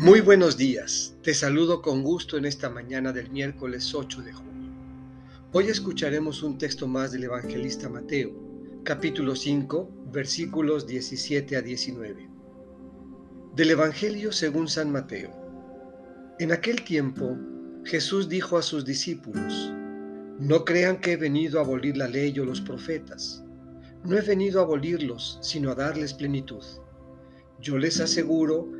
Muy buenos días, te saludo con gusto en esta mañana del miércoles 8 de junio. Hoy escucharemos un texto más del evangelista Mateo, capítulo 5, versículos 17 a 19. Del Evangelio según San Mateo. En aquel tiempo, Jesús dijo a sus discípulos, No crean que he venido a abolir la ley o los profetas. No he venido a abolirlos, sino a darles plenitud. Yo les aseguro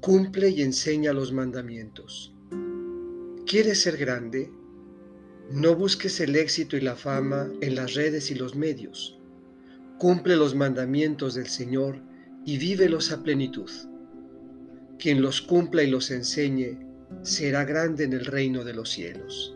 cumple y enseña los mandamientos. ¿Quieres ser grande? No busques el éxito y la fama en las redes y los medios. Cumple los mandamientos del Señor y vívelos a plenitud. Quien los cumpla y los enseñe será grande en el reino de los cielos.